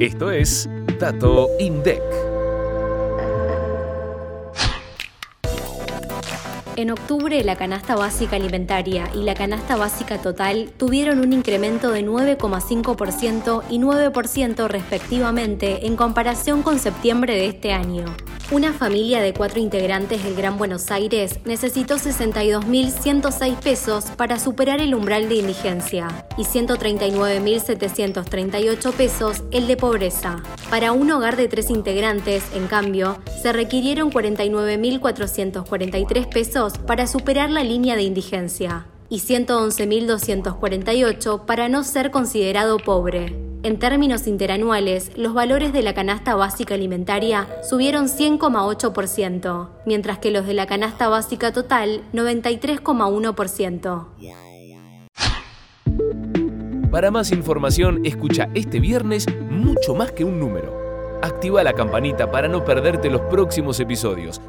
Esto es Dato INDEC. En octubre, la canasta básica alimentaria y la canasta básica total tuvieron un incremento de 9,5% y 9% respectivamente en comparación con septiembre de este año. Una familia de cuatro integrantes del Gran Buenos Aires necesitó 62.106 pesos para superar el umbral de indigencia y 139.738 pesos el de pobreza. Para un hogar de tres integrantes, en cambio, se requirieron 49.443 pesos para superar la línea de indigencia y 111.248 para no ser considerado pobre. En términos interanuales, los valores de la canasta básica alimentaria subieron 100,8%, mientras que los de la canasta básica total 93,1%. Para más información, escucha este viernes mucho más que un número. Activa la campanita para no perderte los próximos episodios